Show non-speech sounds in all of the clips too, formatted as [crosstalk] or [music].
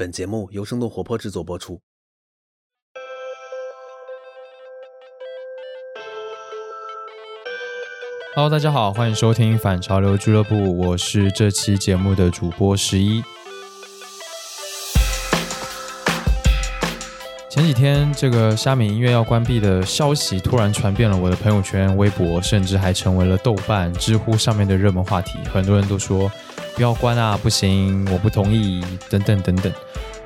本节目由生动活泼制作播出。Hello，大家好，欢迎收听反潮流俱乐部，我是这期节目的主播十一。前几天，这个虾米音乐要关闭的消息突然传遍了我的朋友圈、微博，甚至还成为了豆瓣、知乎上面的热门话题。很多人都说不要关啊，不行，我不同意，等等等等。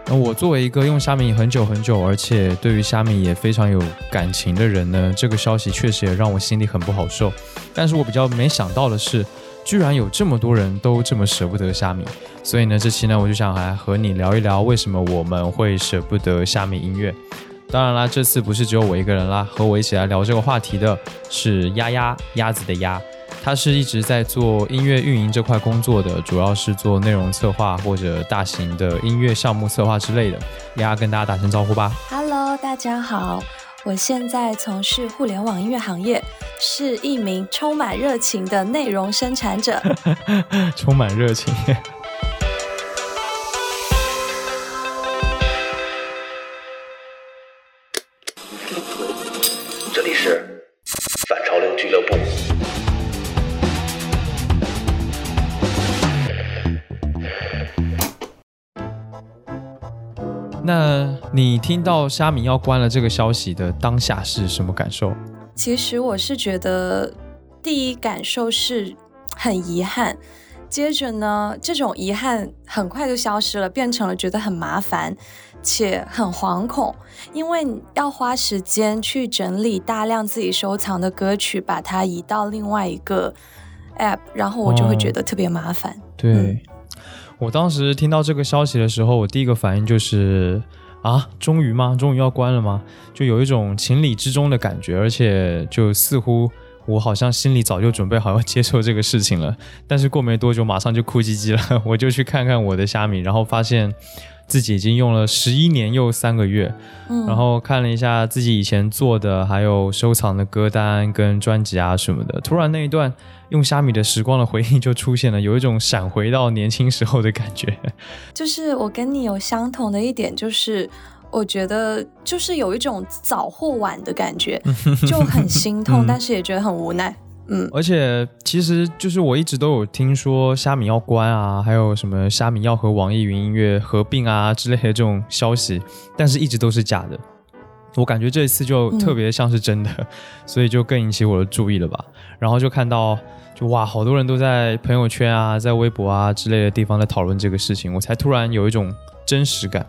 那我作为一个用虾米很久很久，而且对于虾米也非常有感情的人呢，这个消息确实也让我心里很不好受。但是我比较没想到的是，居然有这么多人都这么舍不得虾米。所以呢，这期呢，我就想来和你聊一聊，为什么我们会舍不得虾米音乐。当然啦，这次不是只有我一个人啦，和我一起来聊这个话题的是丫丫，鸭子的鸭。他是一直在做音乐运营这块工作的，主要是做内容策划或者大型的音乐项目策划之类的。丫跟大家打声招呼吧。Hello，大家好，我现在从事互联网音乐行业，是一名充满热情的内容生产者。[laughs] 充满热情。那你听到虾米要关了这个消息的当下是什么感受？其实我是觉得，第一感受是很遗憾，接着呢，这种遗憾很快就消失了，变成了觉得很麻烦且很惶恐，因为要花时间去整理大量自己收藏的歌曲，把它移到另外一个 app，然后我就会觉得特别麻烦。对。我当时听到这个消息的时候，我第一个反应就是啊，终于吗？终于要关了吗？就有一种情理之中的感觉，而且就似乎我好像心里早就准备好要接受这个事情了。但是过没多久，马上就哭唧唧了。[laughs] 我就去看看我的虾米，然后发现自己已经用了十一年又三个月。嗯，然后看了一下自己以前做的还有收藏的歌单跟专辑啊什么的，突然那一段。用虾米的时光的回忆就出现了，有一种闪回到年轻时候的感觉。[laughs] 就是我跟你有相同的一点，就是我觉得就是有一种早或晚的感觉，[laughs] 就很心痛，但是也觉得很无奈。嗯，而且其实就是我一直都有听说虾米要关啊，还有什么虾米要和网易云音乐合并啊之类的这种消息，但是一直都是假的。我感觉这一次就特别像是真的，[laughs] 所以就更引起我的注意了吧。然后就看到，就哇，好多人都在朋友圈啊，在微博啊之类的地方在讨论这个事情，我才突然有一种真实感。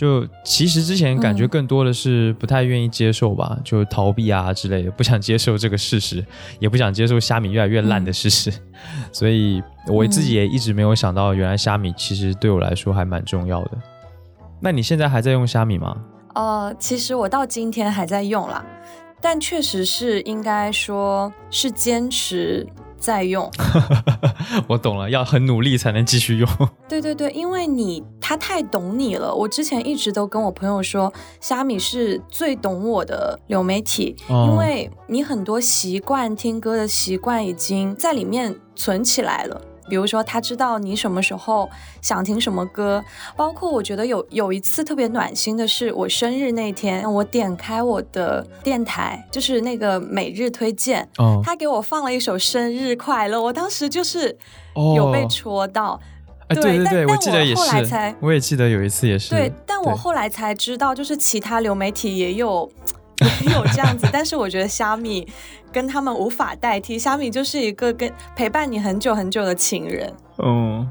就其实之前感觉更多的是不太愿意接受吧，就逃避啊之类的，不想接受这个事实，也不想接受虾米越来越烂的事实。[laughs] 所以我自己也一直没有想到，原来虾米其实对我来说还蛮重要的。那你现在还在用虾米吗？呃，其实我到今天还在用啦，但确实是应该说是坚持在用。[laughs] 我懂了，要很努力才能继续用。[laughs] 对对对，因为你他太懂你了。我之前一直都跟我朋友说，虾米是最懂我的流媒体，因为你很多习惯听歌的习惯已经在里面存起来了。比如说，他知道你什么时候想听什么歌，包括我觉得有有一次特别暖心的是，我生日那天，我点开我的电台，就是那个每日推荐，他给我放了一首生日快乐，我当时就是有被戳到。对对对，我记得也是，我也记得有一次也是。对，但我后来才知道，就是其他流媒体也有 [laughs] 也有这样子，但是我觉得虾米。跟他们无法代替，虾米就是一个跟陪伴你很久很久的情人。嗯，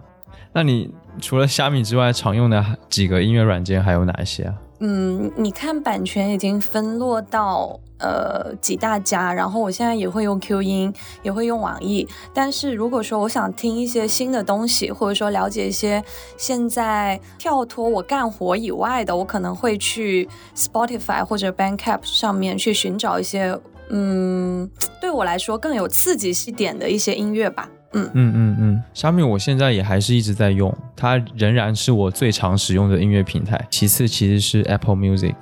那你除了虾米之外，常用的几个音乐软件还有哪些啊？嗯，你看版权已经分落到呃几大家，然后我现在也会用 Q 音，也会用网易。但是如果说我想听一些新的东西，或者说了解一些现在跳脱我干活以外的，我可能会去 Spotify 或者 Bandcamp 上面去寻找一些。嗯，对我来说更有刺激一点的一些音乐吧。嗯嗯嗯嗯，虾米我现在也还是一直在用，它仍然是我最常使用的音乐平台。其次其实是 Apple Music。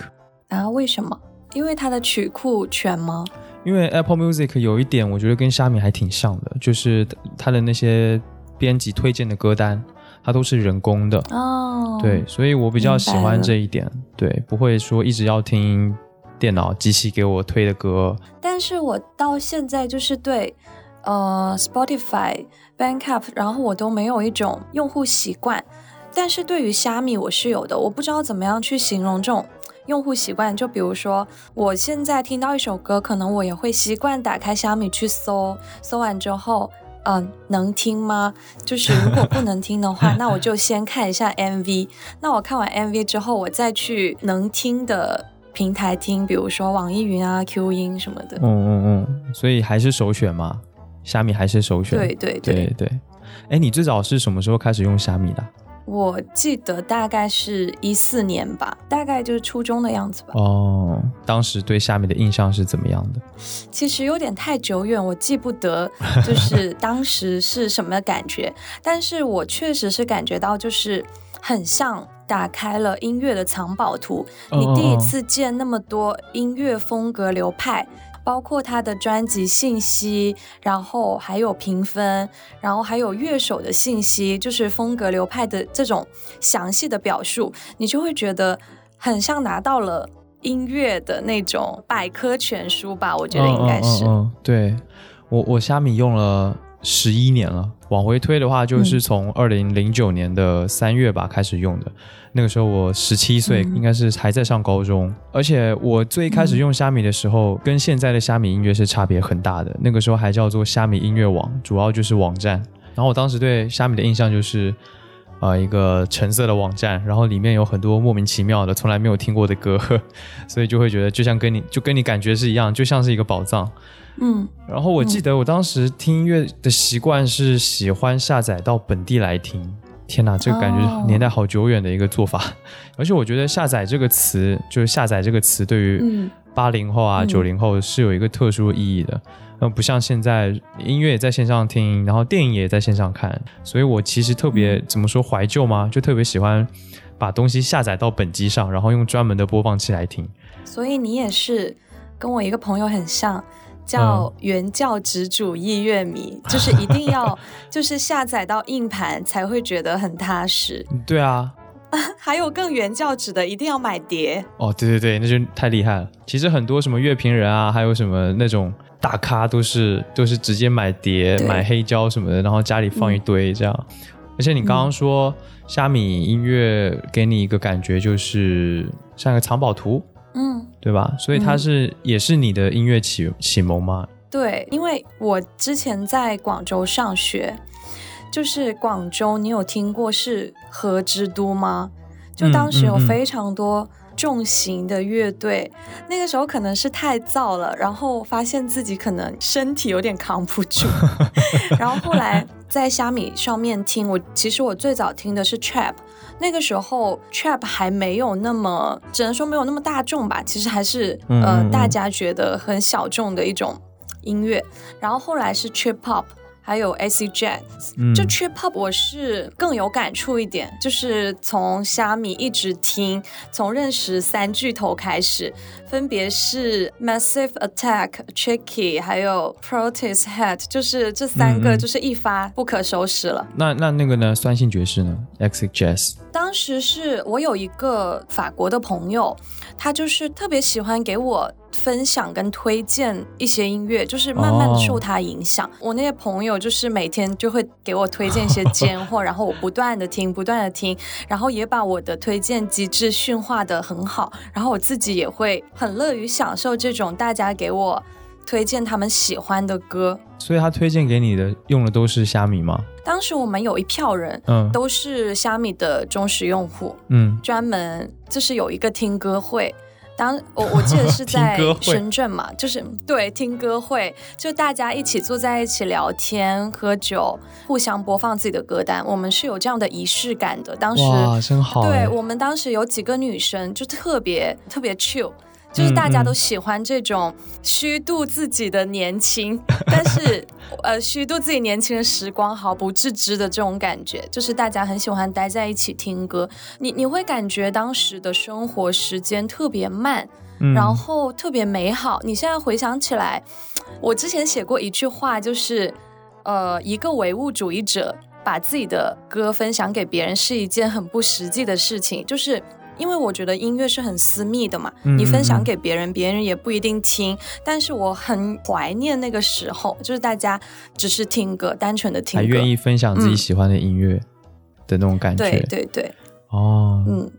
啊？为什么？因为它的曲库全吗？因为 Apple Music 有一点我觉得跟虾米还挺像的，就是它的那些编辑推荐的歌单。它都是人工的哦。对，所以我比较喜欢这一点。对，不会说一直要听电脑机器给我推的歌。但是我到现在就是对，呃，Spotify、Bandcamp，然后我都没有一种用户习惯。但是对于虾米，我是有的。我不知道怎么样去形容这种用户习惯。就比如说，我现在听到一首歌，可能我也会习惯打开虾米去搜，搜完之后，嗯，能听吗？就是如果不能听的话，[laughs] 那我就先看一下 MV。那我看完 MV 之后，我再去能听的平台听，比如说网易云啊、Q 音什么的。嗯嗯嗯，所以还是首选嘛，虾米还是首选。对对对对。哎，你最早是什么时候开始用虾米的？我记得大概是一四年吧，大概就是初中的样子吧。哦，当时对虾米的印象是怎么样的？其实有点太久远，我记不得就是当时是什么感觉。但是我确实是感觉到，就是很像打开了音乐的藏宝图。你第一次见那么多音乐风格流派。包括他的专辑信息，然后还有评分，然后还有乐手的信息，就是风格流派的这种详细的表述，你就会觉得很像拿到了音乐的那种百科全书吧？我觉得应该是。嗯，对我我虾米用了十一年了，往回推的话，就是从二零零九年的三月吧开始用的。那个时候我十七岁，应该是还在上高中，而且我最开始用虾米的时候，跟现在的虾米音乐是差别很大的。那个时候还叫做虾米音乐网，主要就是网站。然后我当时对虾米的印象就是，呃，一个橙色的网站，然后里面有很多莫名其妙的、从来没有听过的歌，[laughs] 所以就会觉得就像跟你就跟你感觉是一样，就像是一个宝藏。嗯。然后我记得我当时听音乐的习惯是喜欢下载到本地来听。天哪，这个感觉年代好久远的一个做法，[laughs] 而且我觉得“下载”这个词，就是“下载”这个词，对于八零后啊、九零后是有一个特殊意义的。嗯，不像现在音乐也在线上听，然后电影也在线上看，所以我其实特别怎么说怀旧吗？就特别喜欢把东西下载到本机上，然后用专门的播放器来听。所以你也是跟我一个朋友很像。叫原教旨主义乐迷，[laughs] 就是一定要就是下载到硬盘才会觉得很踏实。对啊，[laughs] 还有更原教旨的，一定要买碟。哦，对对对，那就太厉害了。其实很多什么乐评人啊，还有什么那种大咖，都是都是直接买碟、买黑胶什么的，然后家里放一堆这样。而且你刚刚说虾米音乐给你一个感觉，就是像个藏宝图。嗯，对吧？所以它是也是你的音乐启启蒙吗？对，因为我之前在广州上学，就是广州，你有听过是和之都吗？就当时有非常多重型的乐队，那个时候可能是太燥了，然后发现自己可能身体有点扛不住，[laughs] 然后后来在虾米上面听，我其实我最早听的是 trap。那个时候，trap 还没有那么，只能说没有那么大众吧。其实还是呃，大家觉得很小众的一种音乐。然后后来是 trip hop。还有 AC Jazz，就 Trip Hop 我是更有感触一点，就是从虾米一直听，从认识三巨头开始，分别是 Massive Attack、Tricky，还有 Protest Head，就是这三个就是一发不可收拾了。那那那个呢？酸性爵士呢？AC Jazz。当时是我有一个法国的朋友，他就是特别喜欢给我。分享跟推荐一些音乐，就是慢慢的受他影响。我那些朋友就是每天就会给我推荐一些尖货，然后我不断的听，不断的听，然后也把我的推荐机制驯化的很好。然后我自己也会很乐于享受这种大家给我推荐他们喜欢的歌。所以他推荐给你的用的都是虾米吗？当时我们有一票人，嗯，都是虾米的忠实用户，嗯，专门就是有一个听歌会。当我我记得是 [laughs] 在深圳嘛，就是对听歌会，就大家一起坐在一起聊天喝酒，互相播放自己的歌单，我们是有这样的仪式感的。当时哇，真好！对我们当时有几个女生就特别特别 chill。就是大家都喜欢这种虚度自己的年轻，[laughs] 但是呃虚度自己年轻的时光毫不自知的这种感觉，就是大家很喜欢待在一起听歌。你你会感觉当时的生活时间特别慢，然后特别美好。你现在回想起来，我之前写过一句话，就是呃一个唯物主义者。把自己的歌分享给别人是一件很不实际的事情，就是因为我觉得音乐是很私密的嘛，你分享给别人，别人也不一定听。但是我很怀念那个时候，就是大家只是听歌，单纯的听，还愿意分享自己喜欢的音乐的那种感觉。对对对，哦，嗯，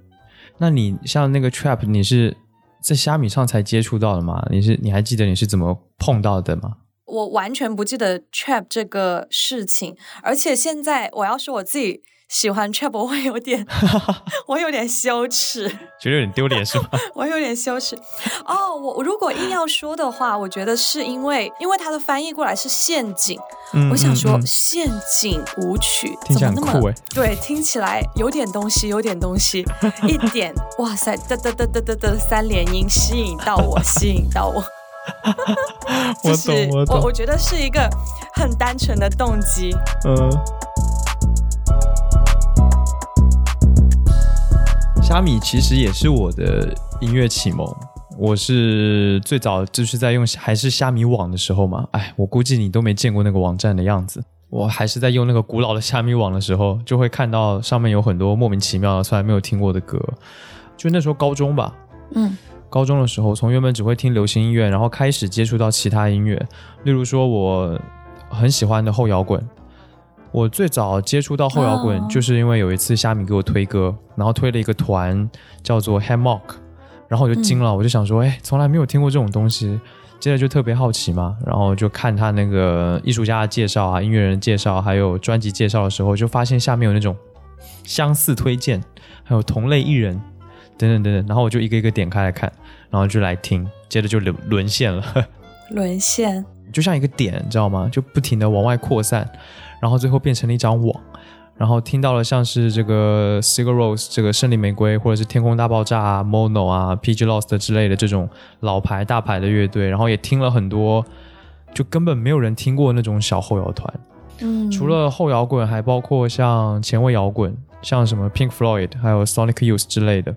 那你像那个 trap，你是在虾米上才接触到的吗？你是你还记得你是怎么碰到的吗？我完全不记得 trap 这个事情，而且现在我要说我自己喜欢 trap，我会有点，[laughs] 我有点羞耻，觉得有点丢脸是吗？我有点羞耻。哦，我如果硬要说的话，我觉得是因为，因为它的翻译过来是陷阱，我想说陷阱舞曲怎么那么对，听起来有点东西，有点东西，一点，哇塞，哒哒哒哒哒哒，三连音吸引到我，吸引到我。[laughs] 我懂，我懂。我觉得是一个很单纯的动机。嗯。虾米其实也是我的音乐启蒙。我是最早就是在用还是虾米网的时候嘛。哎，我估计你都没见过那个网站的样子。我还是在用那个古老的虾米网的时候，就会看到上面有很多莫名其妙的、从来没有听过的歌。就那时候高中吧。嗯。高中的时候，从原本只会听流行音乐，然后开始接触到其他音乐，例如说我很喜欢的后摇滚。我最早接触到后摇滚，就是因为有一次虾米给我推歌，然后推了一个团叫做 Hammock，然后我就惊了，我就想说，哎，从来没有听过这种东西。接着就特别好奇嘛，然后就看他那个艺术家的介绍啊、音乐人介绍，还有专辑介绍的时候，就发现下面有那种相似推荐，还有同类艺人。等等等等，然后我就一个一个点开来看，然后就来听，接着就沦沦陷了。[laughs] 沦陷，就像一个点，你知道吗？就不停的往外扩散，然后最后变成了一张网。然后听到了像是这个 Cigar Rose、这个胜利玫瑰，或者是天空大爆炸啊、Mono 啊、PG Lost 之类的这种老牌大牌的乐队，然后也听了很多，就根本没有人听过那种小后摇团。嗯，除了后摇滚，还包括像前卫摇滚。像什么 Pink Floyd，还有 Sonic Youth 之类的，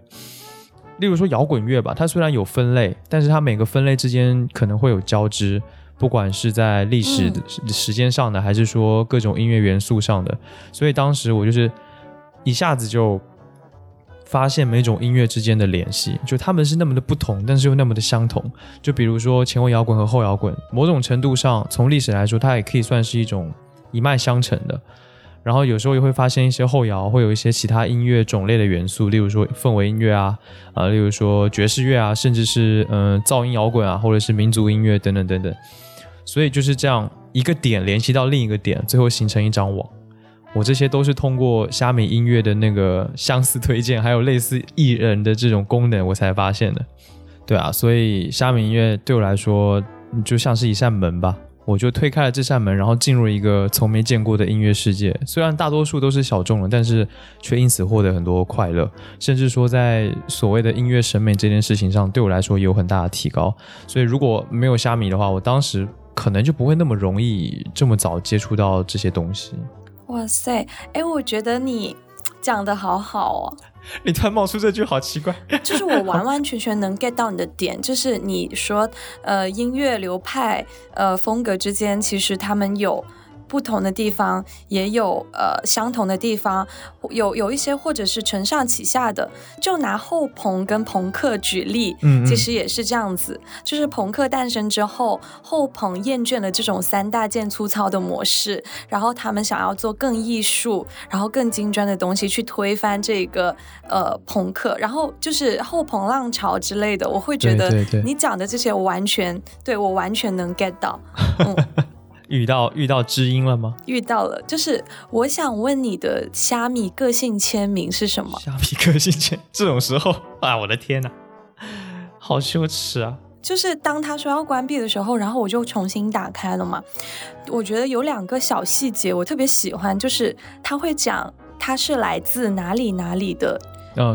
例如说摇滚乐吧，它虽然有分类，但是它每个分类之间可能会有交织，不管是在历史时间上的，还是说各种音乐元素上的。所以当时我就是一下子就发现每种音乐之间的联系，就他们是那么的不同，但是又那么的相同。就比如说前卫摇滚和后摇滚，某种程度上从历史来说，它也可以算是一种一脉相承的。然后有时候也会发现一些后摇会有一些其他音乐种类的元素，例如说氛围音乐啊，啊，例如说爵士乐啊，甚至是嗯噪音摇滚啊，或者是民族音乐等等等等。所以就是这样一个点联系到另一个点，最后形成一张网。我这些都是通过虾米音乐的那个相似推荐，还有类似艺人的这种功能，我才发现的。对啊，所以虾米音乐对我来说就像是一扇门吧。我就推开了这扇门，然后进入一个从没见过的音乐世界。虽然大多数都是小众的，但是却因此获得很多快乐，甚至说在所谓的音乐审美这件事情上，对我来说也有很大的提高。所以如果没有虾米的话，我当时可能就不会那么容易这么早接触到这些东西。哇塞，哎，我觉得你讲的好好哦。[laughs] 你突然冒出这句，好奇怪。[laughs] 就是我完完全全能 get 到你的点，就是你说，呃，音乐流派，呃，风格之间，其实他们有。不同的地方也有呃相同的地方，有有一些或者是承上启下的。就拿后朋跟朋克举例，嗯，其实也是这样子。就是朋克诞生之后，后朋厌倦了这种三大件粗糙的模式，然后他们想要做更艺术，然后更精专的东西去推翻这个呃朋克，然后就是后朋浪潮之类的。我会觉得你讲的这些完全对我完全能 get 到。[laughs] 遇到遇到知音了吗？遇到了，就是我想问你的虾米个性签名是什么？虾米个性签这种时候 [laughs] 啊，我的天哪，好羞耻啊！就是当他说要关闭的时候，然后我就重新打开了嘛。我觉得有两个小细节我特别喜欢，就是他会讲他是来自哪里哪里的，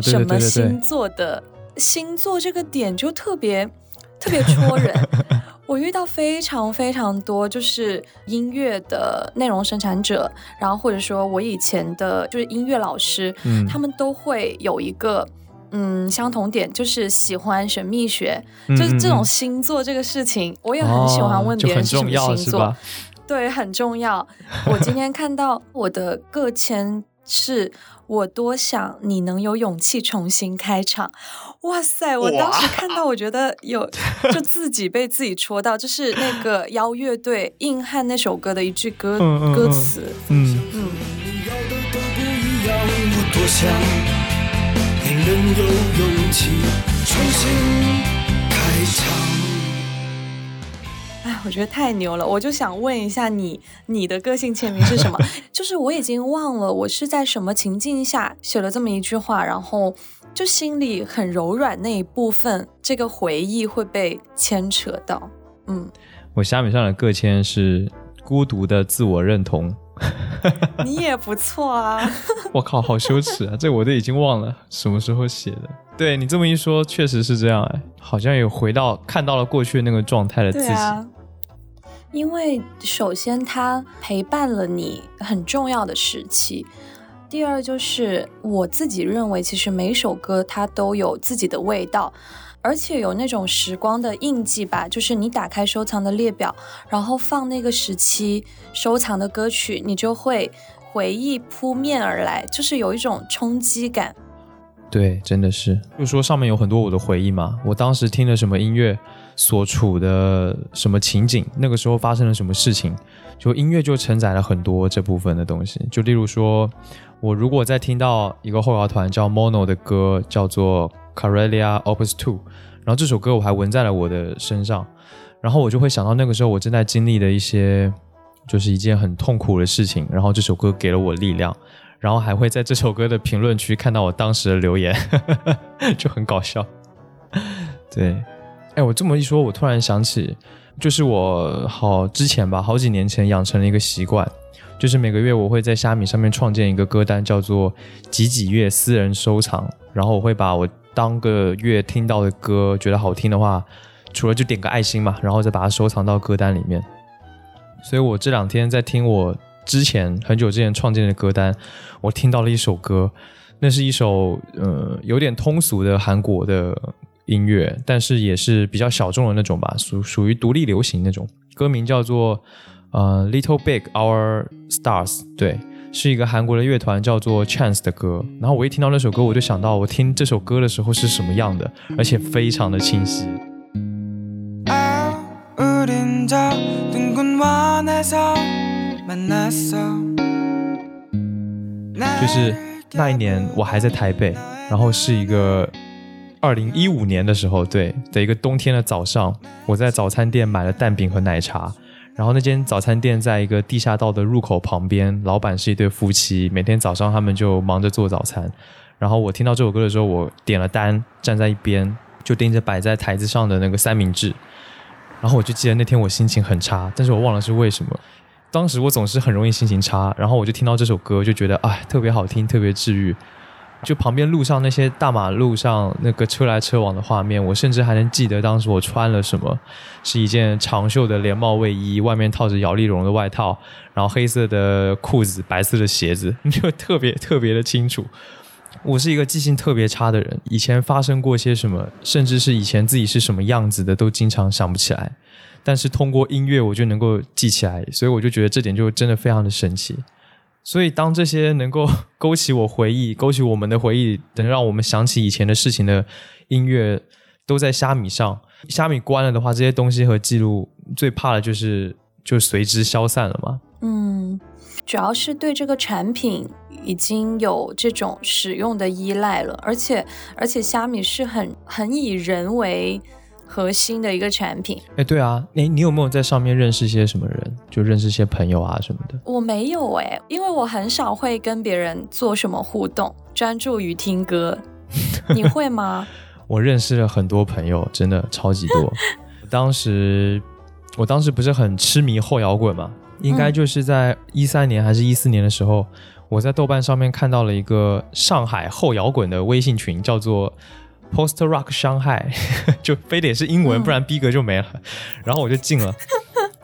什么星座的星座这个点就特别特别戳人。[laughs] 我遇到非常非常多，就是音乐的内容生产者，然后或者说我以前的就是音乐老师，嗯，他们都会有一个嗯相同点，就是喜欢神秘学，就是这种星座这个事情，我也很喜欢问别人什么星座。对，很重要。我今天看到我的个签是。我多想你能有勇气重新开场，哇塞！我当时看到，我觉得有就自己被自己戳到，就是那个妖乐队硬汉那首歌的一句歌歌词，嗯嗯。哎，我觉得太牛了！我就想问一下你，你的个性签名是什么？[laughs] 就是我已经忘了我是在什么情境下写了这么一句话，然后就心里很柔软那一部分，这个回忆会被牵扯到。嗯，我虾米上的个签是孤独的自我认同。[laughs] 你也不错啊！[laughs] 我靠，好羞耻啊！这我都已经忘了什么时候写的。对你这么一说，确实是这样哎，好像有回到看到了过去那个状态的自己。因为首先它陪伴了你很重要的时期，第二就是我自己认为，其实每首歌它都有自己的味道，而且有那种时光的印记吧。就是你打开收藏的列表，然后放那个时期收藏的歌曲，你就会回忆扑面而来，就是有一种冲击感。对，真的是，就说上面有很多我的回忆嘛。我当时听了什么音乐。所处的什么情景，那个时候发生了什么事情，就音乐就承载了很多这部分的东西。就例如说，我如果在听到一个后摇团叫 Mono 的歌，叫做 Carelia Opus Two，然后这首歌我还纹在了我的身上，然后我就会想到那个时候我正在经历的一些，就是一件很痛苦的事情，然后这首歌给了我力量，然后还会在这首歌的评论区看到我当时的留言，[laughs] 就很搞笑，对。哎，我这么一说，我突然想起，就是我好之前吧，好几年前养成了一个习惯，就是每个月我会在虾米上面创建一个歌单，叫做几几月私人收藏，然后我会把我当个月听到的歌，觉得好听的话，除了就点个爱心嘛，然后再把它收藏到歌单里面。所以我这两天在听我之前很久之前创建的歌单，我听到了一首歌，那是一首呃有点通俗的韩国的。音乐，但是也是比较小众的那种吧，属属于独立流行那种。歌名叫做呃 Little Big Our Stars，对，是一个韩国的乐团叫做 Chance 的歌。然后我一听到那首歌，我就想到我听这首歌的时候是什么样的，而且非常的清晰。就是那一年我还在台北，然后是一个。二零一五年的时候，对的一个冬天的早上，我在早餐店买了蛋饼和奶茶。然后那间早餐店在一个地下道的入口旁边，老板是一对夫妻，每天早上他们就忙着做早餐。然后我听到这首歌的时候，我点了单，站在一边就盯着摆在台子上的那个三明治。然后我就记得那天我心情很差，但是我忘了是为什么。当时我总是很容易心情差，然后我就听到这首歌，就觉得哎，特别好听，特别治愈。就旁边路上那些大马路上那个车来车往的画面，我甚至还能记得当时我穿了什么，是一件长袖的连帽卫衣，外面套着摇粒绒的外套，然后黑色的裤子，白色的鞋子，[laughs] 就特别特别的清楚。我是一个记性特别差的人，以前发生过些什么，甚至是以前自己是什么样子的，都经常想不起来。但是通过音乐，我就能够记起来，所以我就觉得这点就真的非常的神奇。所以，当这些能够 [laughs] 勾起我回忆、勾起我们的回忆，能让我们想起以前的事情的音乐，都在虾米上。虾米关了的话，这些东西和记录最怕的就是就随之消散了嘛。嗯，主要是对这个产品已经有这种使用的依赖了，而且而且虾米是很很以人为。核心的一个产品，哎，对啊，你你有没有在上面认识一些什么人？就认识一些朋友啊什么的？我没有哎，因为我很少会跟别人做什么互动，专注于听歌。[laughs] 你会吗？[laughs] 我认识了很多朋友，真的超级多。[laughs] 当时，我当时不是很痴迷后摇滚嘛？应该就是在一三年还是一四年的时候，我在豆瓣上面看到了一个上海后摇滚的微信群，叫做。Post Rock 伤害，[laughs] 就非得是英文，不然逼格就没了。然后我就进了。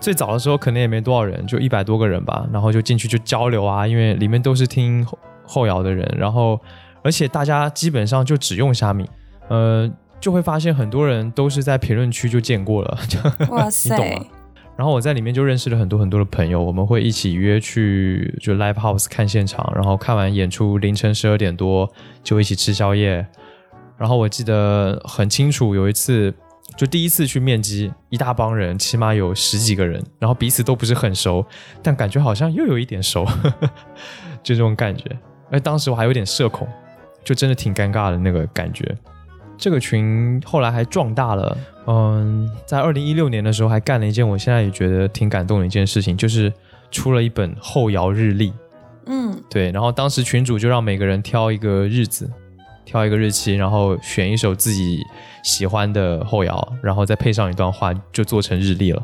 最早的时候可能也没多少人，就一百多个人吧。然后就进去就交流啊，因为里面都是听后摇的人。然后而且大家基本上就只用虾米，呃，就会发现很多人都是在评论区就见过了。[laughs] 哇塞！你懂吗？然后我在里面就认识了很多很多的朋友，我们会一起约去就 live house 看现场，然后看完演出凌晨十二点多就一起吃宵夜。然后我记得很清楚，有一次就第一次去面基，一大帮人，起码有十几个人，然后彼此都不是很熟，但感觉好像又有一点熟，[laughs] 就这种感觉。哎，当时我还有点社恐，就真的挺尴尬的那个感觉。这个群后来还壮大了，嗯，在二零一六年的时候还干了一件我现在也觉得挺感动的一件事情，就是出了一本后摇日历。嗯，对，然后当时群主就让每个人挑一个日子。挑一个日期，然后选一首自己喜欢的后摇，然后再配上一段话，就做成日历了。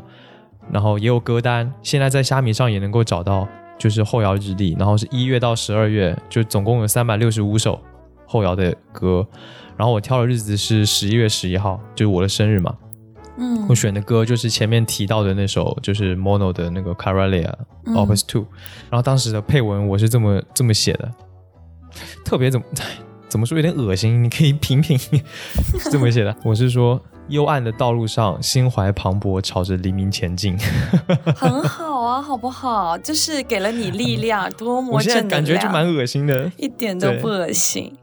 然后也有歌单，现在在虾米上也能够找到，就是后摇日历。然后是一月到十二月，就总共有三百六十五首后摇的歌。然后我挑的日子是十一月十一号，就是我的生日嘛。嗯，我选的歌就是前面提到的那首，就是 Mono 的那个 Caralia Opus Two。然后当时的配文我是这么这么写的，特别怎么？怎么说有点恶心？你可以品品，是这么写的。我是说，幽暗的道路上，心怀磅礴，朝着黎明前进。很好啊，好不好？就是给了你力量，多么正感觉就蛮恶心的，一点都不恶心。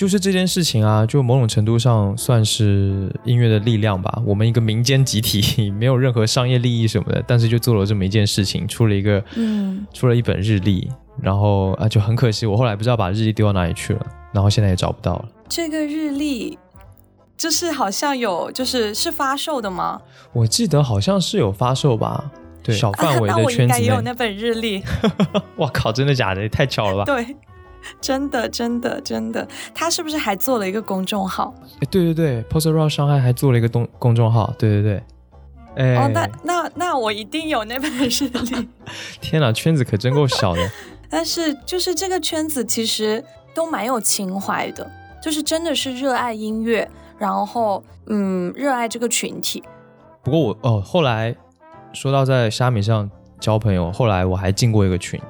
就是这件事情啊，就某种程度上算是音乐的力量吧。我们一个民间集体，没有任何商业利益什么的，但是就做了这么一件事情，出了一个，嗯，出了一本日历。然后啊，就很可惜，我后来不知道把日历丢到哪里去了。然后现在也找不到了。这个日历就是好像有，就是是发售的吗？我记得好像是有发售吧。对，小范围的圈子 [laughs] 也有那本日历。[laughs] 哇靠！真的假的？也太巧了吧？[laughs] 对，[laughs] 真的真的真的。他是不是还做了一个公众号？哎，对对对，Post Rock 上海还做了一个公公众号。对对对。哎，哦，那那那我一定有那本日历。[laughs] 天哪，圈子可真够小的。[laughs] 但是就是这个圈子其实。都蛮有情怀的，就是真的是热爱音乐，然后嗯，热爱这个群体。不过我哦，后来说到在虾米上交朋友，后来我还进过一个群。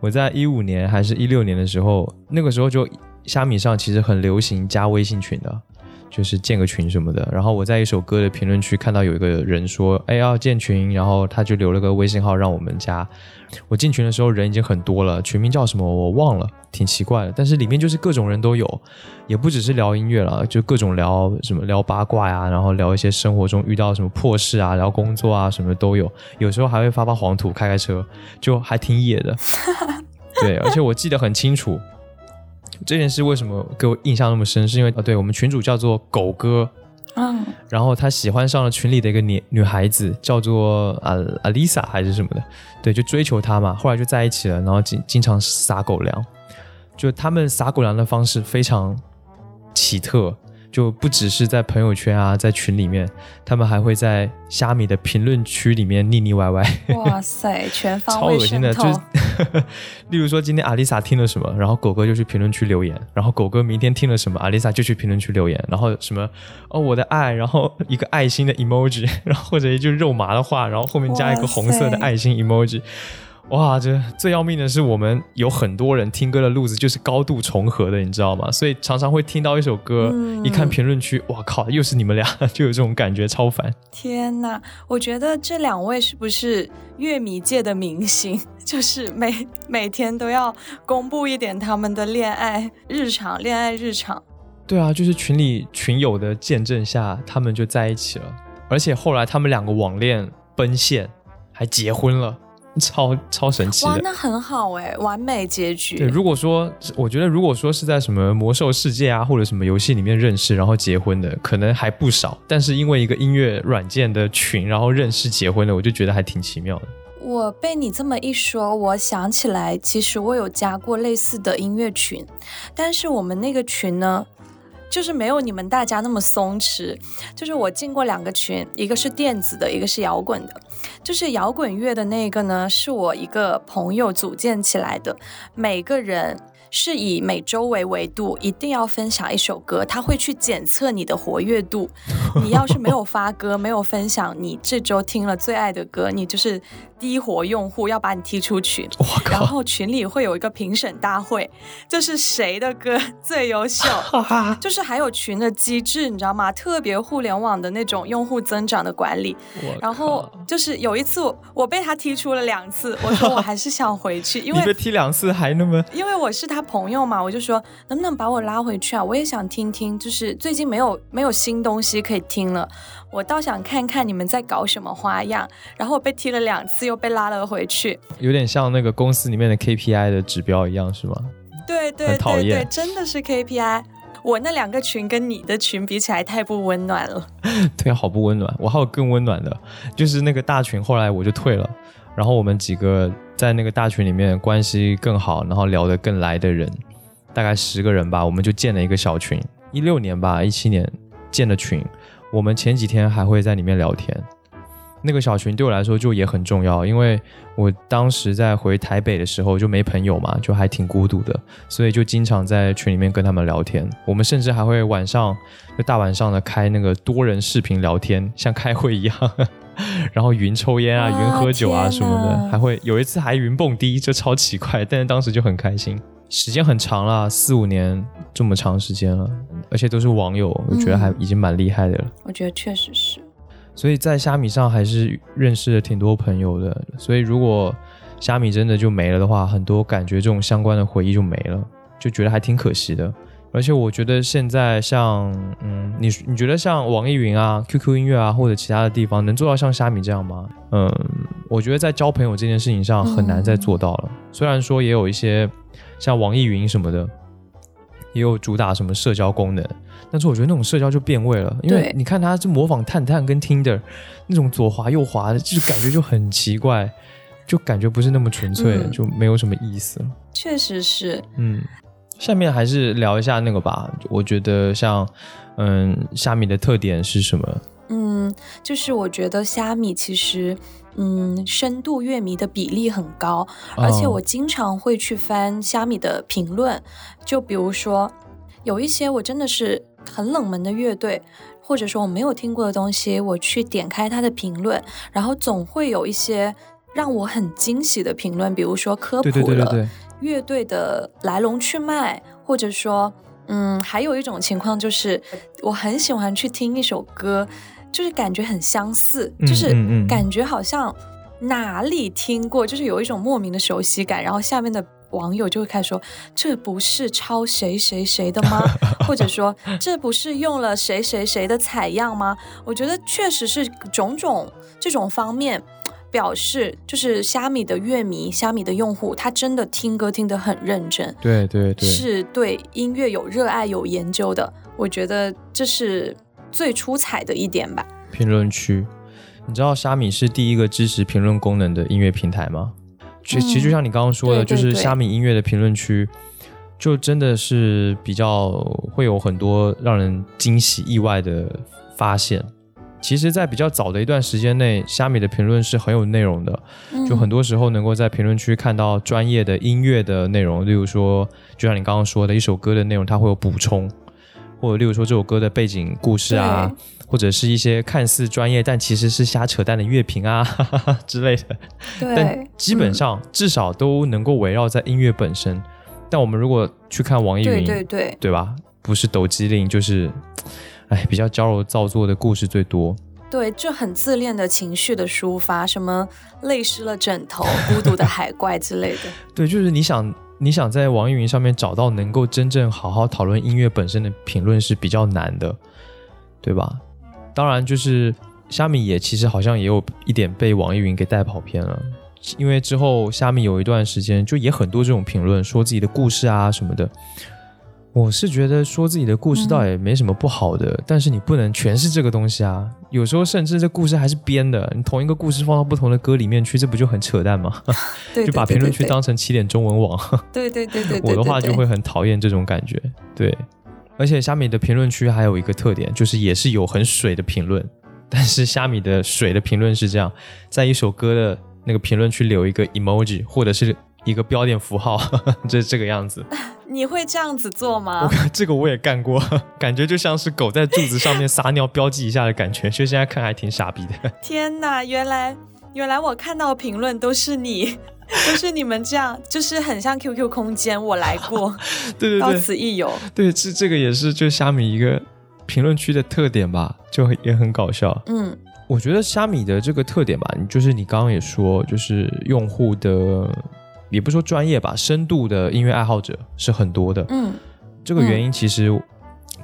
我在一五年还是一六年的时候，那个时候就虾米上其实很流行加微信群的。就是建个群什么的，然后我在一首歌的评论区看到有一个人说，哎要建群，然后他就留了个微信号让我们加。我进群的时候人已经很多了，群名叫什么我忘了，挺奇怪的。但是里面就是各种人都有，也不只是聊音乐了，就各种聊什么聊八卦呀，然后聊一些生活中遇到什么破事啊，聊工作啊什么都有。有时候还会发发黄图，开开车，就还挺野的。[laughs] 对，而且我记得很清楚。这件事为什么给我印象那么深？是因为啊，对我们群主叫做狗哥，嗯，然后他喜欢上了群里的一个女女孩子，叫做啊阿丽萨还是什么的，对，就追求她嘛，后来就在一起了，然后经经常撒狗粮，就他们撒狗粮的方式非常奇特。就不只是在朋友圈啊，在群里面，他们还会在虾米的评论区里面腻腻歪歪。哇 [laughs] 塞，全方位超恶心的，就是 [laughs] 例如说今天阿丽萨听了什么，然后狗哥就去评论区留言，然后狗哥明天听了什么，阿丽萨就去评论区留言，然后什么哦我的爱，然后一个爱心的 emoji，然后或者一句肉麻的话，然后后面加一个红色的爱心 emoji。哇，这最要命的是，我们有很多人听歌的路子就是高度重合的，你知道吗？所以常常会听到一首歌，一看评论区，哇靠，又是你们俩，就有这种感觉，超烦。天哪，我觉得这两位是不是乐迷界的明星？[laughs] 就是每每天都要公布一点他们的恋爱日常，恋爱日常。对啊，就是群里群友的见证下，他们就在一起了，而且后来他们两个网恋奔现，还结婚了。超超神奇的哇，那很好哎，完美结局。对，如果说我觉得，如果说是在什么魔兽世界啊，或者什么游戏里面认识然后结婚的，可能还不少。但是因为一个音乐软件的群，然后认识结婚的，我就觉得还挺奇妙的。我被你这么一说，我想起来，其实我有加过类似的音乐群，但是我们那个群呢？就是没有你们大家那么松弛，就是我进过两个群，一个是电子的，一个是摇滚的。就是摇滚乐的那个呢，是我一个朋友组建起来的，每个人是以每周为维度，一定要分享一首歌，他会去检测你的活跃度。[laughs] 你要是没有发歌，没有分享你这周听了最爱的歌，你就是低活用户要把你踢出群，然后群里会有一个评审大会，就是谁的歌最优秀，[laughs] 就是还有群的机制，你知道吗？特别互联网的那种用户增长的管理。然后就是有一次我被他踢出了两次，我说我还是想回去，[laughs] 因为被踢两次还那么，因为我是他朋友嘛，我就说能不能把我拉回去啊？我也想听听，就是最近没有没有新东西可以听了。我倒想看看你们在搞什么花样，然后我被踢了两次，又被拉了回去，有点像那个公司里面的 KPI 的指标一样，是吗？对对对对，真的是 KPI。我那两个群跟你的群比起来太不温暖了。[laughs] 对，好不温暖。我还有更温暖的，就是那个大群，后来我就退了，然后我们几个在那个大群里面关系更好，然后聊得更来的人，大概十个人吧，我们就建了一个小群。一六年吧，一七年建的群。我们前几天还会在里面聊天，那个小群对我来说就也很重要，因为我当时在回台北的时候就没朋友嘛，就还挺孤独的，所以就经常在群里面跟他们聊天。我们甚至还会晚上就大晚上的开那个多人视频聊天，像开会一样，[laughs] 然后云抽烟啊，云喝酒啊什么的，还会有一次还云蹦迪，就超奇怪，但是当时就很开心。时间很长了，四五年这么长时间了，而且都是网友，我觉得还已经蛮厉害的了。我觉得确实是，所以在虾米上还是认识了挺多朋友的。所以如果虾米真的就没了的话，很多感觉这种相关的回忆就没了，就觉得还挺可惜的。而且我觉得现在像，嗯，你你觉得像网易云啊、QQ 音乐啊或者其他的地方能做到像虾米这样吗？嗯，我觉得在交朋友这件事情上很难再做到了。虽然说也有一些。像网易云什么的，也有主打什么社交功能，但是我觉得那种社交就变味了，因为你看它是模仿探探跟 Tinder 那种左滑右滑的，就感觉就很奇怪，就感觉不是那么纯粹，就没有什么意思了。确实是，嗯，下面还是聊一下那个吧。我觉得像，嗯，虾米的特点是什么？嗯，就是我觉得虾米其实。嗯，深度乐迷的比例很高，而且我经常会去翻虾米的评论，就比如说有一些我真的是很冷门的乐队，或者说我没有听过的东西，我去点开他的评论，然后总会有一些让我很惊喜的评论，比如说科普了乐队的来龙去脉，或者说，嗯，还有一种情况就是我很喜欢去听一首歌。就是感觉很相似，就是感觉好像哪里听过，就是有一种莫名的熟悉感。然后下面的网友就会开始说：“这不是抄谁谁谁的吗？” [laughs] 或者说：“这不是用了谁谁谁的采样吗？”我觉得确实是种种这种方面表示，就是虾米的乐迷、虾米的用户，他真的听歌听得很认真，对对对，是对音乐有热爱、有研究的。我觉得这是。最出彩的一点吧。评论区，你知道虾米是第一个支持评论功能的音乐平台吗？其其实就像你刚刚说的，就是虾米音乐的评论区，就真的是比较会有很多让人惊喜意外的发现。其实，在比较早的一段时间内，虾米的评论是很有内容的，就很多时候能够在评论区看到专业的音乐的内容，例如说，就像你刚刚说的一首歌的内容，它会有补充。或者，例如说这首歌的背景故事啊，或者是一些看似专业但其实是瞎扯淡的乐评啊 [laughs] 之类的，但基本上至少都能够围绕在音乐本身。但我们如果去看网易云，对对对吧？不是抖机灵，就是哎，比较矫揉造作的故事最多。对，就很自恋的情绪的抒发，什么泪湿了枕头、孤独的海怪之类的。[laughs] 对，就是你想。你想在网易云上面找到能够真正好好讨论音乐本身的评论是比较难的，对吧？当然，就是虾米也其实好像也有一点被网易云给带跑偏了，因为之后虾米有一段时间就也很多这种评论，说自己的故事啊什么的。我是觉得说自己的故事倒也没什么不好的，但是你不能全是这个东西啊。有时候甚至这故事还是编的，你同一个故事放到不同的歌里面去，这不就很扯淡吗？[laughs] 就把评论区当成起点中文网。[laughs] 对对对对。我的话就会很讨厌这种感觉。对，而且虾米的评论区还有一个特点，就是也是有很水的评论，但是虾米的水的评论是这样，在一首歌的那个评论区留一个 emoji 或者是一个标点符号，[laughs] 这这个样子。[laughs] 你会这样子做吗？[laughs] 这个我也干过，感觉就像是狗在柱子上面撒尿标记一下的感觉，所以现在看还挺傻逼的。天哪，原来原来我看到评论都是你，都是你们这样，就是很像 QQ 空间，我来过，对对对，到此一游。对，这这个也是就虾米一个评论区的特点吧，就也很搞笑。嗯，我觉得虾米的这个特点吧，就是你刚刚也说，就是用户的，也不说专业吧，深度的音乐爱好者是很多的。嗯，这个原因其实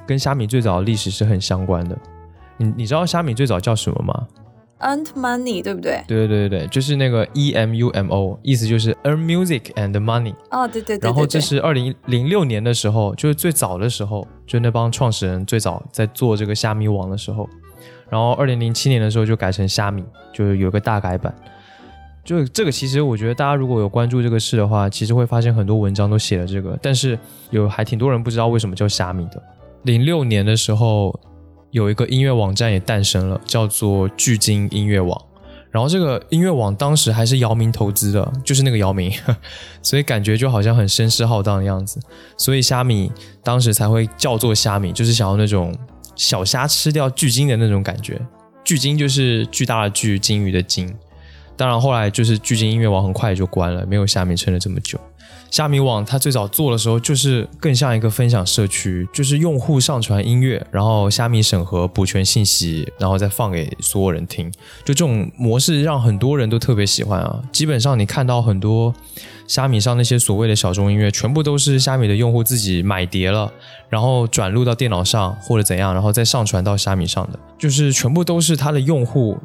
跟虾米最早的历史是很相关的。你你知道虾米最早叫什么吗？Earn money，对不对？对对对对就是那个 E M U M O，意思就是 earn music and money。哦，对对对。然后这是二零零六年的时候，就是最早的时候，就那帮创始人最早在做这个虾米网的时候。然后二零零七年的时候就改成虾米，就是有个大改版。就这个其实我觉得大家如果有关注这个事的话，其实会发现很多文章都写了这个，但是有还挺多人不知道为什么叫虾米的。零六年的时候。有一个音乐网站也诞生了，叫做巨鲸音乐网。然后这个音乐网当时还是姚明投资的，就是那个姚明，[laughs] 所以感觉就好像很声势浩荡的样子。所以虾米当时才会叫做虾米，就是想要那种小虾吃掉巨鲸的那种感觉。巨鲸就是巨大的巨，鲸鱼的鲸。当然后来就是巨鲸音乐网很快就关了，没有虾米撑了这么久。虾米网它最早做的时候，就是更像一个分享社区，就是用户上传音乐，然后虾米审核补全信息，然后再放给所有人听。就这种模式，让很多人都特别喜欢啊。基本上你看到很多虾米上那些所谓的小众音乐，全部都是虾米的用户自己买碟了，然后转录到电脑上或者怎样，然后再上传到虾米上的，就是全部都是他的用户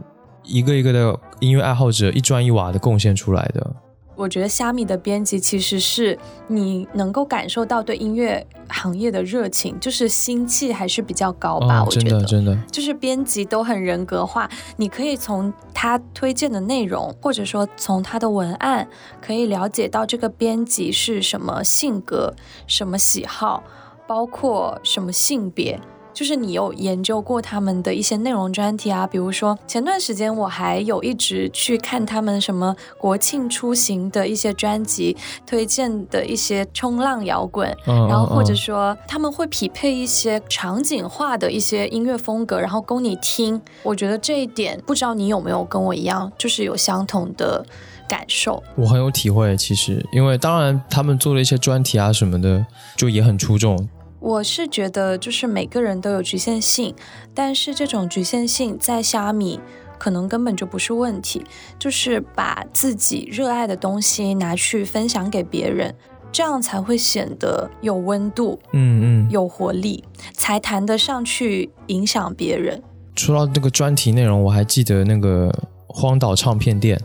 一个一个的音乐爱好者一砖一瓦的贡献出来的。我觉得虾米的编辑其实是你能够感受到对音乐行业的热情，就是心气还是比较高吧。我觉得真的就是编辑都很人格化，你可以从他推荐的内容，或者说从他的文案，可以了解到这个编辑是什么性格、什么喜好，包括什么性别。就是你有研究过他们的一些内容专题啊，比如说前段时间我还有一直去看他们什么国庆出行的一些专辑推荐的一些冲浪摇滚，然后或者说他们会匹配一些场景化的一些音乐风格，然后供你听。我觉得这一点不知道你有没有跟我一样，就是有相同的感受。我很有体会，其实因为当然他们做了一些专题啊什么的，就也很出众。我是觉得，就是每个人都有局限性，但是这种局限性在虾米可能根本就不是问题，就是把自己热爱的东西拿去分享给别人，这样才会显得有温度，嗯嗯，有活力，才谈得上去影响别人。说到这个专题内容，我还记得那个荒岛唱片店，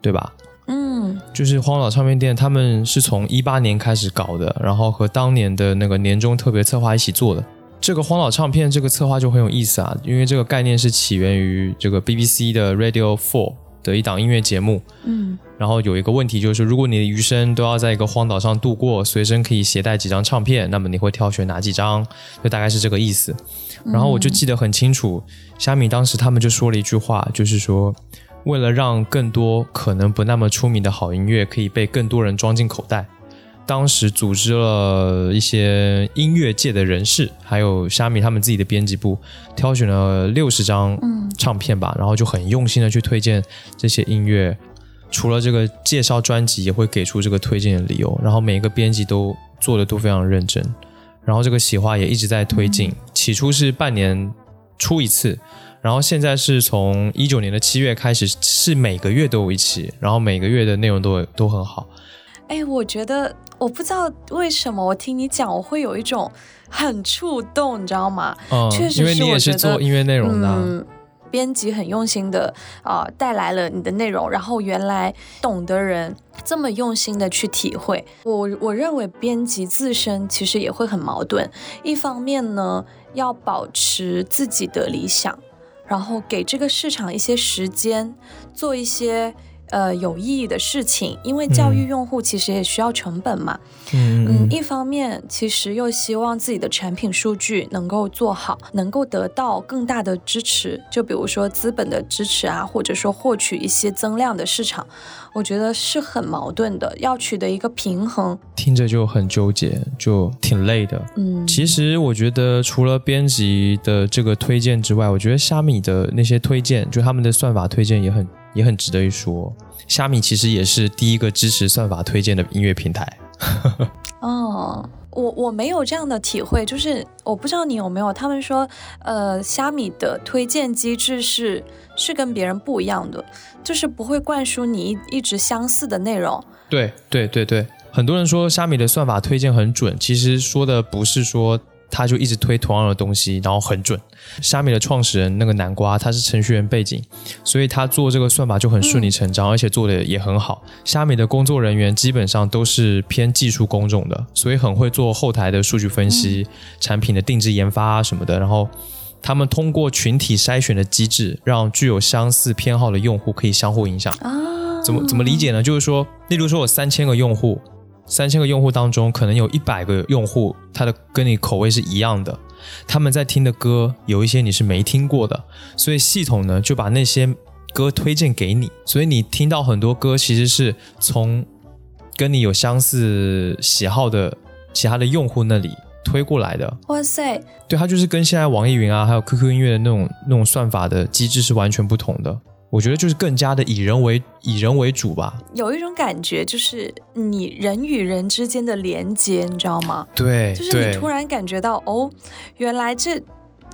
对吧？嗯，就是荒岛唱片店，他们是从一八年开始搞的，然后和当年的那个年终特别策划一起做的。这个荒岛唱片这个策划就很有意思啊，因为这个概念是起源于这个 BBC 的 Radio Four 的一档音乐节目。嗯，然后有一个问题就是，如果你的余生都要在一个荒岛上度过，随身可以携带几张唱片，那么你会挑选哪几张？就大概是这个意思。然后我就记得很清楚，虾米当时他们就说了一句话，就是说。为了让更多可能不那么出名的好音乐可以被更多人装进口袋，当时组织了一些音乐界的人士，还有虾米他们自己的编辑部，挑选了六十张唱片吧，然后就很用心的去推荐这些音乐。除了这个介绍专辑，也会给出这个推荐的理由。然后每一个编辑都做的都非常认真。然后这个企划也一直在推进，起初是半年出一次。然后现在是从一九年的七月开始，是每个月都有一期，然后每个月的内容都都很好。哎，我觉得我不知道为什么，我听你讲，我会有一种很触动，你知道吗？嗯，确实，因为你也是做音乐内容的，嗯，编辑很用心的啊，带来了你的内容，然后原来懂的人这么用心的去体会。我我认为编辑自身其实也会很矛盾，一方面呢要保持自己的理想。然后给这个市场一些时间，做一些呃有意义的事情，因为教育用户其实也需要成本嘛。嗯嗯。一方面，其实又希望自己的产品数据能够做好，能够得到更大的支持，就比如说资本的支持啊，或者说获取一些增量的市场。我觉得是很矛盾的，要取得一个平衡，听着就很纠结，就挺累的。嗯，其实我觉得除了编辑的这个推荐之外，我觉得虾米的那些推荐，就他们的算法推荐也很也很值得一说。虾米其实也是第一个支持算法推荐的音乐平台。[laughs] 哦，我我没有这样的体会，就是我不知道你有没有。他们说，呃，虾米的推荐机制是是跟别人不一样的，就是不会灌输你一一直相似的内容。对对对对，很多人说虾米的算法推荐很准，其实说的不是说。他就一直推同样的东西，然后很准。虾米的创始人那个南瓜，他是程序员背景，所以他做这个算法就很顺理成章，而且做的也很好。虾米的工作人员基本上都是偏技术工种的，所以很会做后台的数据分析、产品的定制研发啊什么的。然后他们通过群体筛选的机制，让具有相似偏好的用户可以相互影响。啊，怎么怎么理解呢？就是说，例如说我三千个用户。三千个用户当中，可能有一百个用户，他的跟你口味是一样的。他们在听的歌有一些你是没听过的，所以系统呢就把那些歌推荐给你。所以你听到很多歌，其实是从跟你有相似喜好的其他的用户那里推过来的。哇塞！对，它就是跟现在网易云啊，还有 QQ 音乐的那种那种算法的机制是完全不同的。我觉得就是更加的以人为以人为主吧，有一种感觉就是你人与人之间的连接，你知道吗？对，就是你突然感觉到哦，原来这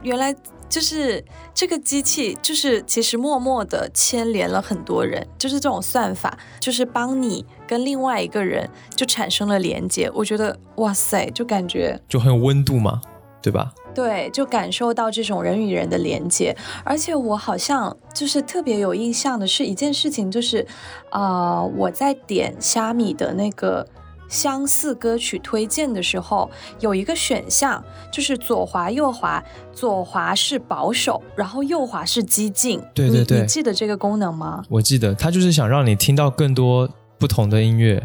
原来就是这个机器，就是其实默默的牵连了很多人，就是这种算法，就是帮你跟另外一个人就产生了连接。我觉得哇塞，就感觉就很有温度嘛，对吧？对，就感受到这种人与人的连接，而且我好像就是特别有印象的是一件事情，就是，啊，我在点虾米的那个相似歌曲推荐的时候，有一个选项就是左滑右滑，左滑是保守，然后右滑是激进。对对对，你记得这个功能吗？我记得，它就是想让你听到更多不同的音乐。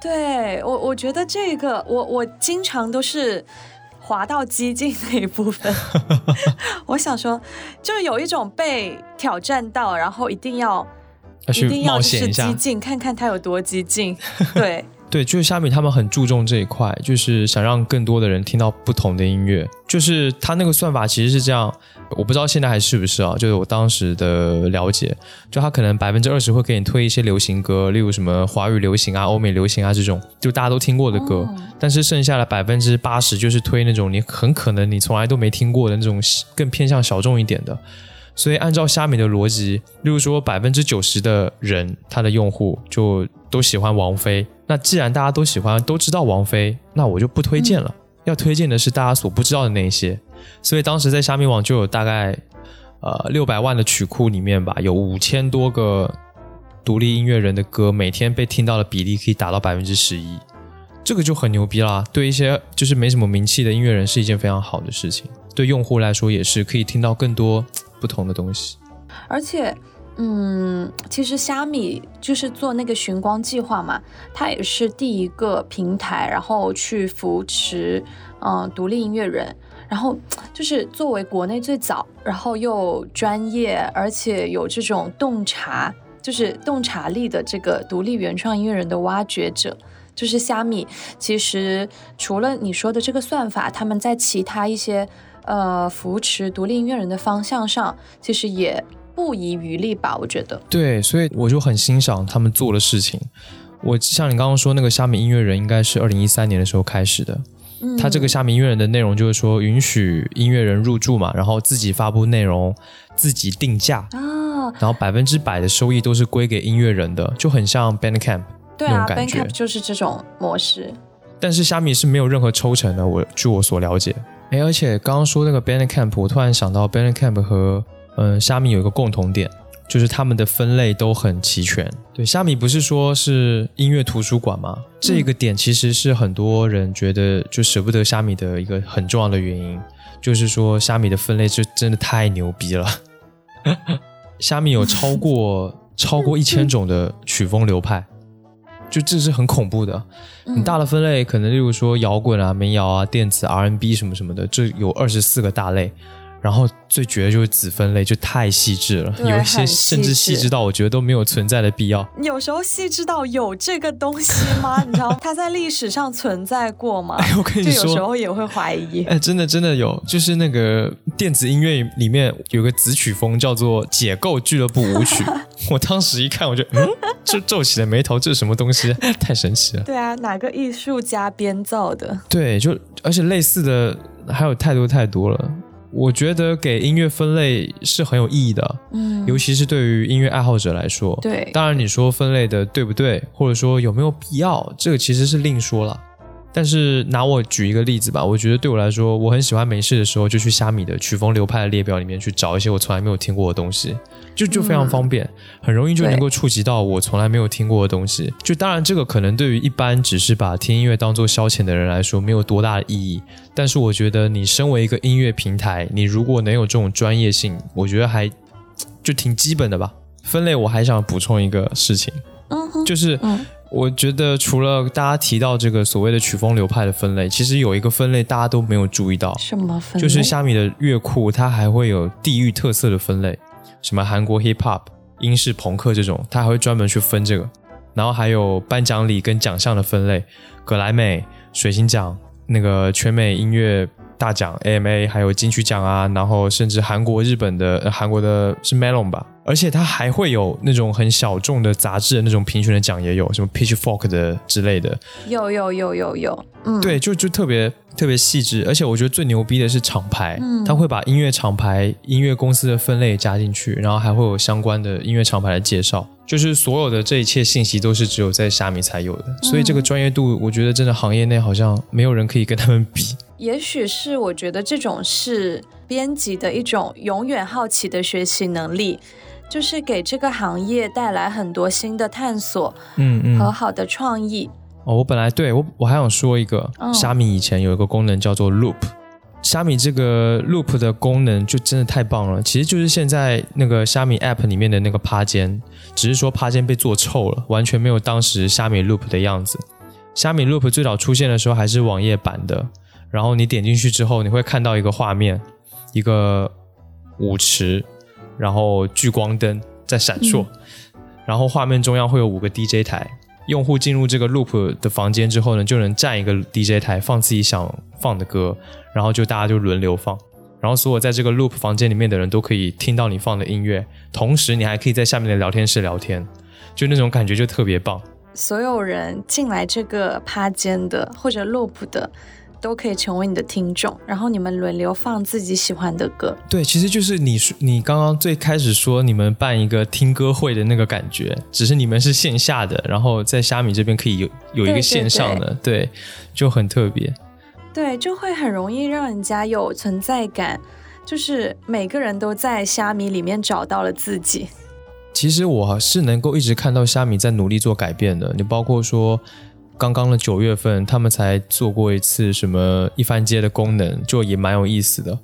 对我，我觉得这个，我我经常都是。滑到激进那一部分，[laughs] 我想说，就有一种被挑战到，然后一定要一定要是激进，看看他有多激进，[laughs] 对。对，就是虾米他们很注重这一块，就是想让更多的人听到不同的音乐。就是他那个算法其实是这样，我不知道现在还是不是啊？就是我当时的了解，就他可能百分之二十会给你推一些流行歌，例如什么华语流行啊、欧美流行啊这种，就大家都听过的歌。但是剩下的百分之八十就是推那种你很可能你从来都没听过的那种更偏向小众一点的。所以按照虾米的逻辑，例如说百分之九十的人，他的用户就都喜欢王菲。那既然大家都喜欢，都知道王菲，那我就不推荐了。要推荐的是大家所不知道的那些。所以当时在虾米网就有大概呃六百万的曲库里面吧，有五千多个独立音乐人的歌，每天被听到的比例可以达到百分之十一，这个就很牛逼啦。对一些就是没什么名气的音乐人是一件非常好的事情，对用户来说也是可以听到更多不同的东西，而且。嗯，其实虾米就是做那个寻光计划嘛，它也是第一个平台，然后去扶持嗯独立音乐人，然后就是作为国内最早，然后又专业，而且有这种洞察，就是洞察力的这个独立原创音乐人的挖掘者，就是虾米。其实除了你说的这个算法，他们在其他一些呃扶持独立音乐人的方向上，其实也。不遗余力吧，我觉得。对，所以我就很欣赏他们做的事情。我像你刚刚说那个虾米音乐人，应该是二零一三年的时候开始的。嗯，他这个虾米音乐人的内容就是说，允许音乐人入驻嘛，然后自己发布内容，自己定价啊，然后百分之百的收益都是归给音乐人的，就很像 Bandcamp 对啊，Bandcamp 就是这种模式。但是虾米是没有任何抽成的，我据我所了解。哎，而且刚刚说那个 Bandcamp，我突然想到 Bandcamp 和嗯，虾米有一个共同点，就是他们的分类都很齐全。对，虾米不是说是音乐图书馆吗？这个点其实是很多人觉得就舍不得虾米的一个很重要的原因，就是说虾米的分类就真的太牛逼了。[laughs] 虾米有超过超过一千种的曲风流派，就这是很恐怖的。很大的分类，可能例如说摇滚啊、民谣啊、电子、R&B 什么什么的，这有二十四个大类。然后最绝的就是子分类，就太细致了，有一些甚至细致到我觉得都没有存在的必要。有时候细致到有这个东西吗？[laughs] 你知道它在历史上存在过吗？[laughs] 哎，我跟你说，有时候也会怀疑。哎，真的真的有，就是那个电子音乐里面有个子曲风叫做解构俱乐部舞曲，[laughs] 我当时一看，我就嗯，就皱起了眉头，这是什么东西？太神奇了。对啊，哪个艺术家编造的？对，就而且类似的还有太多太多了。我觉得给音乐分类是很有意义的，嗯，尤其是对于音乐爱好者来说，对，当然你说分类的对不对，或者说有没有必要，这个其实是另说了。但是拿我举一个例子吧，我觉得对我来说，我很喜欢没事的时候就去虾米的曲风流派的列表里面去找一些我从来没有听过的东西，就就非常方便，很容易就能够触及到我从来没有听过的东西。就当然这个可能对于一般只是把听音乐当做消遣的人来说没有多大的意义，但是我觉得你身为一个音乐平台，你如果能有这种专业性，我觉得还就挺基本的吧。分类我还想补充一个事情，嗯，就是。我觉得除了大家提到这个所谓的曲风流派的分类，其实有一个分类大家都没有注意到，什么分类？就是虾米的乐库，它还会有地域特色的分类，什么韩国 hip hop、英式朋克这种，它还会专门去分这个。然后还有颁奖礼跟奖项的分类，格莱美、水星奖、那个全美音乐大奖 AMA，还有金曲奖啊，然后甚至韩国、日本的韩国的是 Melon 吧。而且它还会有那种很小众的杂志的那种评选的奖也有，什么 Pitchfork 的之类的。有有有有有，嗯，对，就就特别特别细致。而且我觉得最牛逼的是厂牌，它会把音乐厂牌、音乐公司的分类加进去，然后还会有相关的音乐厂牌的介绍。就是所有的这一切信息都是只有在虾米才有的，所以这个专业度，我觉得真的行业内好像没有人可以跟他们比。也许是我觉得这种是编辑的一种永远好奇的学习能力。就是给这个行业带来很多新的探索，嗯嗯，和好的创意。哦，我本来对我我还想说一个，虾米以前有一个功能叫做 Loop，虾米这个 Loop 的功能就真的太棒了。其实就是现在那个虾米 App 里面的那个趴间，只是说趴间被做臭了，完全没有当时虾米 Loop 的样子。虾米 Loop 最早出现的时候还是网页版的，然后你点进去之后，你会看到一个画面，一个舞池。然后聚光灯在闪烁，然后画面中央会有五个 DJ 台，用户进入这个 loop 的房间之后呢，就能占一个 DJ 台放自己想放的歌，然后就大家就轮流放，然后所有在这个 loop 房间里面的人都可以听到你放的音乐，同时你还可以在下面的聊天室聊天，就那种感觉就特别棒。所有人进来这个趴间的或者 loop 的。都可以成为你的听众，然后你们轮流放自己喜欢的歌。对，其实就是你说你刚刚最开始说你们办一个听歌会的那个感觉，只是你们是线下的，然后在虾米这边可以有有一个线上的，对，就很特别。对，就会很容易让人家有存在感，就是每个人都在虾米里面找到了自己。其实我是能够一直看到虾米在努力做改变的，你包括说。刚刚的九月份，他们才做过一次什么一番街的功能，就也蛮有意思的。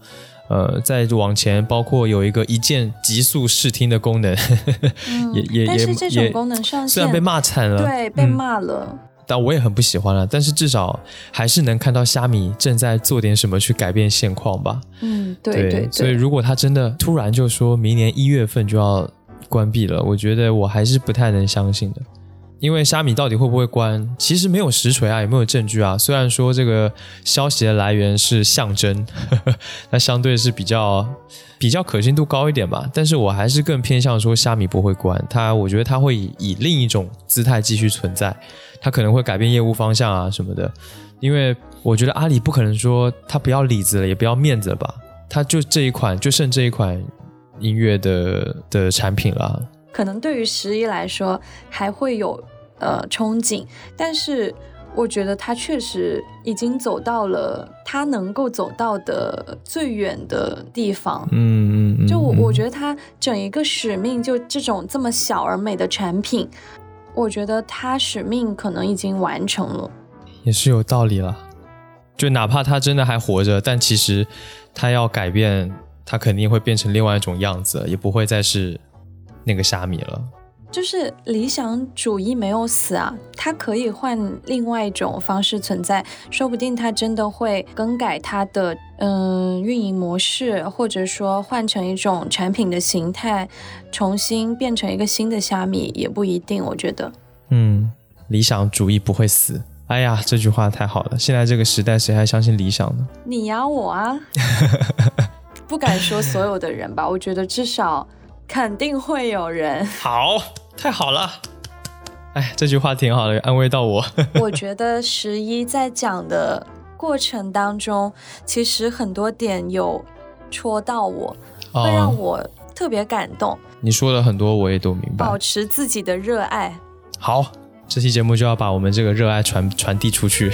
呃，再往前，包括有一个一键极速试听的功能，[laughs] 也也也，但是这种功能上线虽然被骂惨了，对，被骂了，但我也很不喜欢了。但是至少还是能看到虾米正在做点什么去改变现况吧。嗯，对对。所以如果他真的突然就说明年一月份就要关闭了，我觉得我还是不太能相信的。因为虾米到底会不会关，其实没有实锤啊，也没有证据啊。虽然说这个消息的来源是象征，[laughs] 那相对是比较比较可信度高一点吧。但是我还是更偏向说虾米不会关，它我觉得它会以以另一种姿态继续存在，它可能会改变业务方向啊什么的。因为我觉得阿里不可能说它不要里子了，也不要面子了吧？它就这一款，就剩这一款音乐的的产品了。可能对于十一来说还会有。呃，憧憬，但是我觉得他确实已经走到了他能够走到的最远的地方。嗯嗯，就我我觉得他整一个使命，就这种这么小而美的产品，我觉得他使命可能已经完成了，也是有道理了。就哪怕他真的还活着，但其实他要改变，他肯定会变成另外一种样子，也不会再是那个虾米了。就是理想主义没有死啊，它可以换另外一种方式存在，说不定它真的会更改它的嗯运营模式，或者说换成一种产品的形态，重新变成一个新的虾米也不一定。我觉得，嗯，理想主义不会死。哎呀，这句话太好了！现在这个时代，谁还相信理想呢？你呀，我啊，[laughs] 不敢说所有的人吧，我觉得至少肯定会有人。好。太好了，哎，这句话挺好的，安慰到我。[laughs] 我觉得十一在讲的过程当中，其实很多点有戳到我，会让我特别感动。你说的很多我也都明白。保持自己的热爱。好，这期节目就要把我们这个热爱传传递出去。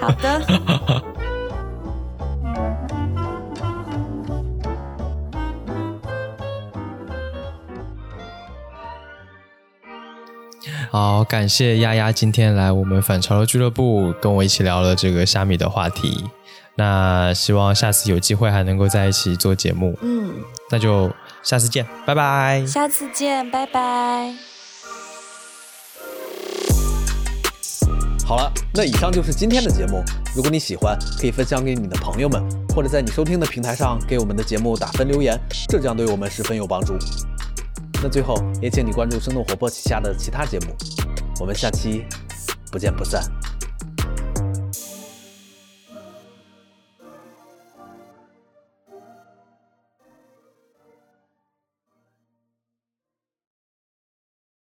好的。[laughs] 好，感谢丫丫今天来我们反潮流俱乐部，跟我一起聊了这个虾米的话题。那希望下次有机会还能够在一起做节目。嗯，那就下次见，拜拜。下次见，拜拜。好了，那以上就是今天的节目。如果你喜欢，可以分享给你的朋友们，或者在你收听的平台上给我们的节目打分留言，这将对我们十分有帮助。那最后也请你关注生动活泼旗下的其他节目，我们下期不见不散。